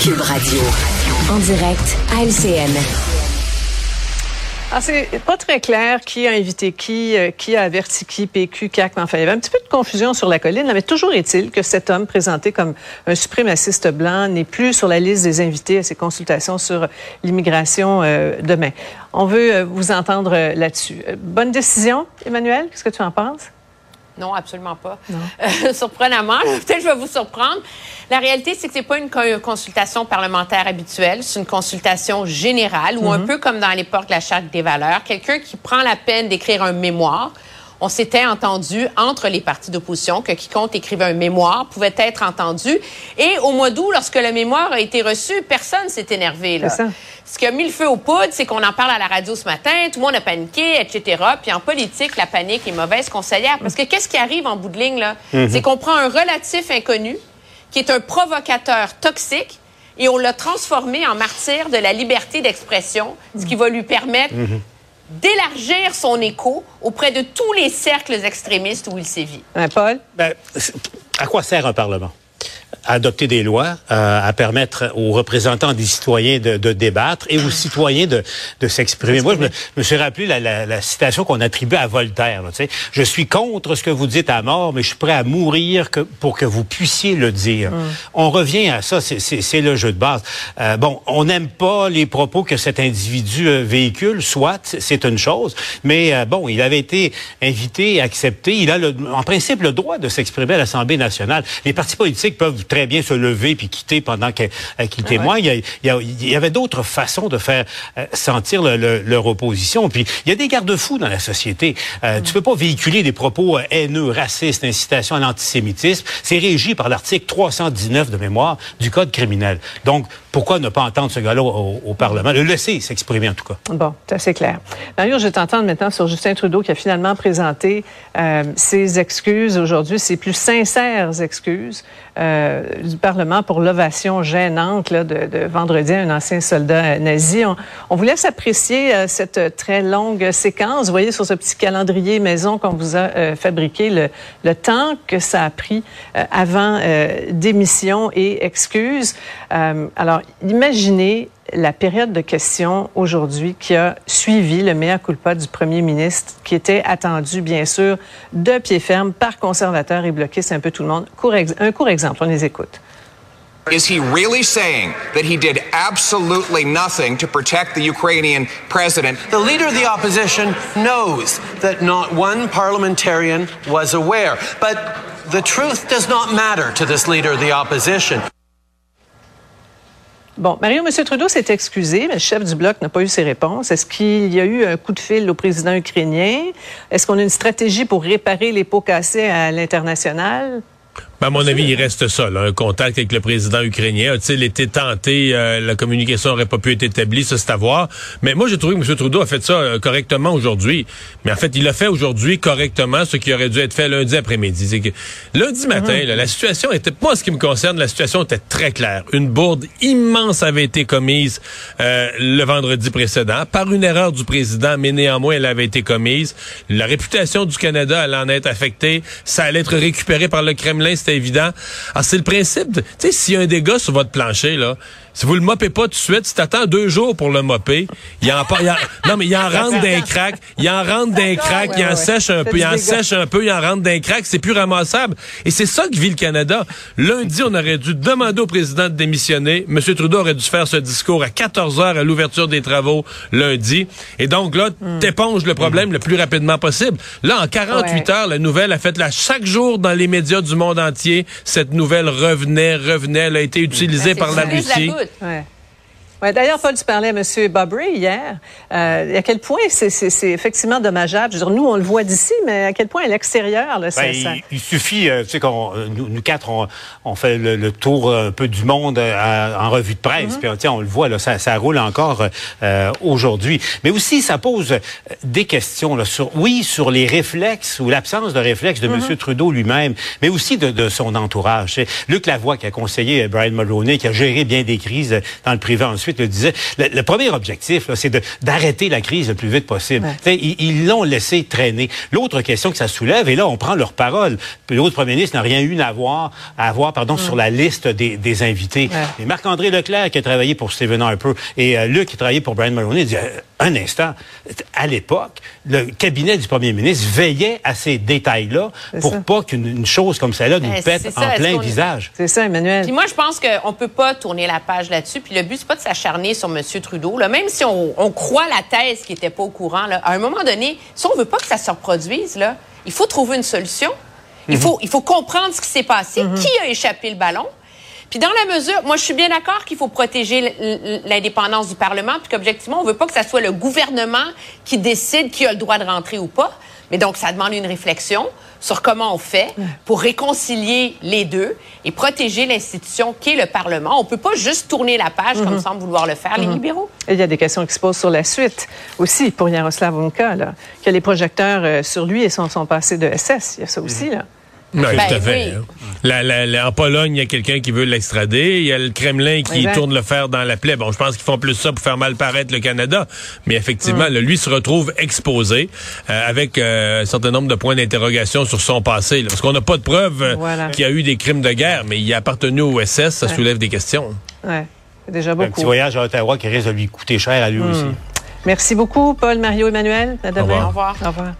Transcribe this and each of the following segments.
Cube Radio. En direct à LCN. Ah, c'est pas très clair qui a invité qui, euh, qui a averti qui, PQ, CAC. Enfin, il y avait un petit peu de confusion sur la colline. Mais toujours est-il que cet homme présenté comme un suprémaciste blanc n'est plus sur la liste des invités à ces consultations sur l'immigration euh, demain. On veut euh, vous entendre là-dessus. Bonne décision, Emmanuel? Qu'est-ce que tu en penses? Non, absolument pas. Euh, surprenamment, peut-être je vais vous surprendre. La réalité, c'est que c'est pas une consultation parlementaire habituelle, c'est une consultation générale ou un mhm. peu comme dans l'époque de la charte des valeurs, quelqu'un qui prend la peine d'écrire un mémoire. On s'était entendu entre les partis d'opposition que quiconque écrivait un mémoire pouvait être entendu. Et au mois d'août, lorsque le mémoire a été reçu, personne s'est énervé. Là. Ça ce qui a mis le feu aux poudres, c'est qu'on en parle à la radio ce matin, tout le monde a paniqué, etc. Puis en politique, la panique est mauvaise conseillère. Parce que qu'est-ce qui arrive en bout de ligne, là? Mhm. C'est qu'on prend un relatif inconnu, qui est un provocateur toxique, et on l'a transformé en martyr de la liberté d'expression, ce qui va lui permettre mhm. D'élargir son écho auprès de tous les cercles extrémistes où il sévit. Hein, Paul? Ben, à quoi sert un Parlement? À adopter des lois, euh, à permettre aux représentants des citoyens de, de débattre et aux citoyens de, de s'exprimer. Moi, je me, suis rappelé la, la, la citation qu'on attribue à Voltaire. Là, je suis contre ce que vous dites à mort, mais je suis prêt à mourir que, pour que vous puissiez le dire. Mm. On revient à ça, c'est le jeu de base. Euh, bon, on n'aime pas les propos que cet individu euh, véhicule, soit, c'est une chose, mais euh, bon, il avait été invité, accepté, il a le, en principe le droit de s'exprimer à l'Assemblée nationale. Les partis politiques peuvent très bien se lever puis quitter pendant qu'il témoigne. Il, y avait d'autres façons de faire euh, sentir leur opposition. Puis il y a des garde-fous dans la société. Euh, Tu peux pas véhiculer des propos euh, haineux, racistes, incitation à l'antisémitisme. C'est régi par l'article 319 de mémoire du Code criminel. Donc, pourquoi ne pas entendre ce gars-là au, Parlement? Le laisser s'exprimer, en tout cas. Bon, c'est assez clair. Mario, je vais t'entendre maintenant sur Justin Trudeau qui a finalement présenté euh, ses excuses aujourd'hui, ses plus sincères excuses euh, du Parlement pour l'ovation gênante de, vendredi à un ancien soldat nazi. On, vous laisse apprécier euh, cette très longue séquence. Vous voyez sur ce petit calendrier maison qu'on vous a euh, fabriqué le, temps que ça a pris euh, avant démission et excuses. alors, imaginez la période de questions aujourd'hui qui a suivi le meilleur culpa du premier ministre, qui était attendu, bien sûr, de pied ferme par conservateurs et bloquistes, un peu tout le monde. un court exemple, on les écoute. Is he really saying that he did absolutely nothing to protect the Ukrainian president? The leader of the opposition knows that not one parliamentarian was aware. But the truth does not matter to this leader of the opposition. Bon, Mario, M. Trudeau s'est excusé, mais le chef du bloc n'a pas eu ses réponses. Est-ce qu'il y a eu un coup de fil au président ukrainien? Est-ce qu'on a une stratégie pour réparer les pots cassés à l'international? Ben, à mon avis, il reste ça, là, un contact avec le président ukrainien. A-t-il été tenté, euh, la communication n'aurait pas pu être établie, ça c'est à voir. Mais moi, j'ai trouvé que M. Trudeau a fait ça euh, correctement aujourd'hui. Mais en fait, il a fait aujourd'hui correctement ce qui aurait dû être fait lundi après-midi. C'est que lundi matin, là, la situation était, pas ce qui me concerne, la situation était très claire. Une bourde immense avait été commise euh, le vendredi précédent par une erreur du président, mais néanmoins, elle avait été commise. La réputation du Canada allait en être affectée. Ça allait être récupéré par le Kremlin c'est évident. Alors, c'est le principe tu sais, s'il y a un dégât sur votre plancher, là, si vous le mopez pas tout de suite, si t'attends deux jours pour le mopper, il en, il en non mais il en rentre d'un crack, il en rentre d'un crack, il en sèche un peu, il en sèche un peu, il en rentre d'un crack, c'est plus ramassable. Et c'est ça que vit le Canada. Lundi, on aurait dû demander au président de démissionner. M. Trudeau aurait dû faire ce discours à 14 heures à l'ouverture des travaux lundi. Et donc là, hmm. t'éponges le problème le plus rapidement possible. Là, en 48 heures, la nouvelle a fait là chaque jour dans les médias du monde entier. Cette nouvelle revenait, revenait, elle a été utilisée ben, par la Russie. Ouais. Ouais, D'ailleurs, Paul, tu parlais à M. Bobry hier. Euh, à quel point c'est effectivement dommageable. Je veux dire, nous, on le voit d'ici, mais à quel point à l'extérieur, là, ben, ça... Il, suffit, euh, tu sais, qu'on euh, nous, quatre, on, fait le, tour un peu du monde en revue de presse. Puis, on le voit, là, ça, ça roule encore aujourd'hui. Mais aussi, ça pose des questions, là, sur, oui, sur les réflexes ou l'absence de réflexes de. M. Trudeau lui-même, mais aussi de, de son entourage. Luc Lavoie, qui a conseillé Brian Mulroney, qui a géré bien des crises dans le privé ensuite Le disait, le, premier objectif, c'est d'arrêter la crise le plus vite possible. Ils l'ont laissé traîner. L'autre question que ça soulève, et là, on prend leur parole. L'autre premier ministre n'a rien eu à voir, à avoir pardon, sur la liste des, des invités. Marc-André Leclerc, qui a travaillé pour Stephen Harper, et euh, Luc, qui a travaillé pour Brian Mulroney, dit, euh, un instant, à l'époque, le cabinet du premier ministre veillait à ces détails-là pour pas qu'une chose comme celle-là nous ben, pète en plein visage. C'est ça, Emmanuel. Puis moi, je pense qu'on peut pas tourner la page là-dessus. Puis le but, c'est pas de s'acharner sur M. Trudeau. Là. Même si on, croit la thèse qui était pas au courant, là, à un moment donné, si on veut pas que ça se reproduise, là, il faut trouver une solution. Il, mhm. faut, il faut comprendre ce qui s'est passé, mhm. qui a échappé le ballon? Puis dans la mesure, moi je suis bien d'accord qu'il faut protéger l'indépendance du Parlement, puis qu'objectivement, on veut pas que ça soit le gouvernement qui décide qui a le droit de rentrer ou pas. Mais donc, ça demande une réflexion sur comment on fait pour réconcilier les deux et protéger l'institution qui est le Parlement. On peut pas juste tourner la page comme mhm. semblent vouloir le faire les mhm. libéraux. Et il y a des questions qui se posent sur la suite aussi pour Yaroslav Unka, là, que les projecteurs euh, sur lui et son, son passé de SS. Il y a ça aussi, là. Oui, ben en Pologne, il y a quelqu'un qui veut l'extrader. Il y a le Kremlin qui tourne le fer dans la plaie. Bon, je pense qu'ils font plus ça pour faire mal paraître le Canada. Mais effectivement, lui se retrouve exposé euh, avec euh, un certain nombre de points d'interrogation sur son passé. parce qu'on n'a pas de preuves euh, qu'il y a eu des crimes de guerre, mais il a appartenu au SS. Ça soulève des questions. Oui, déjà beaucoup. Un petit voyage à Ottawa qui risque de lui coûter cher à lui hmm. aussi. Merci beaucoup, Paul, Mario, Emmanuel. À demain. Au revoir. Au revoir.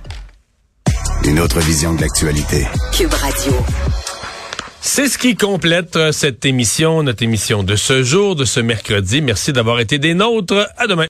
Une autre vision de l'actualité. Cube Radio. C'est ce qui complète euh, cette émission, notre émission de ce jour, de ce mercredi. Merci d'avoir été des nôtres. À demain.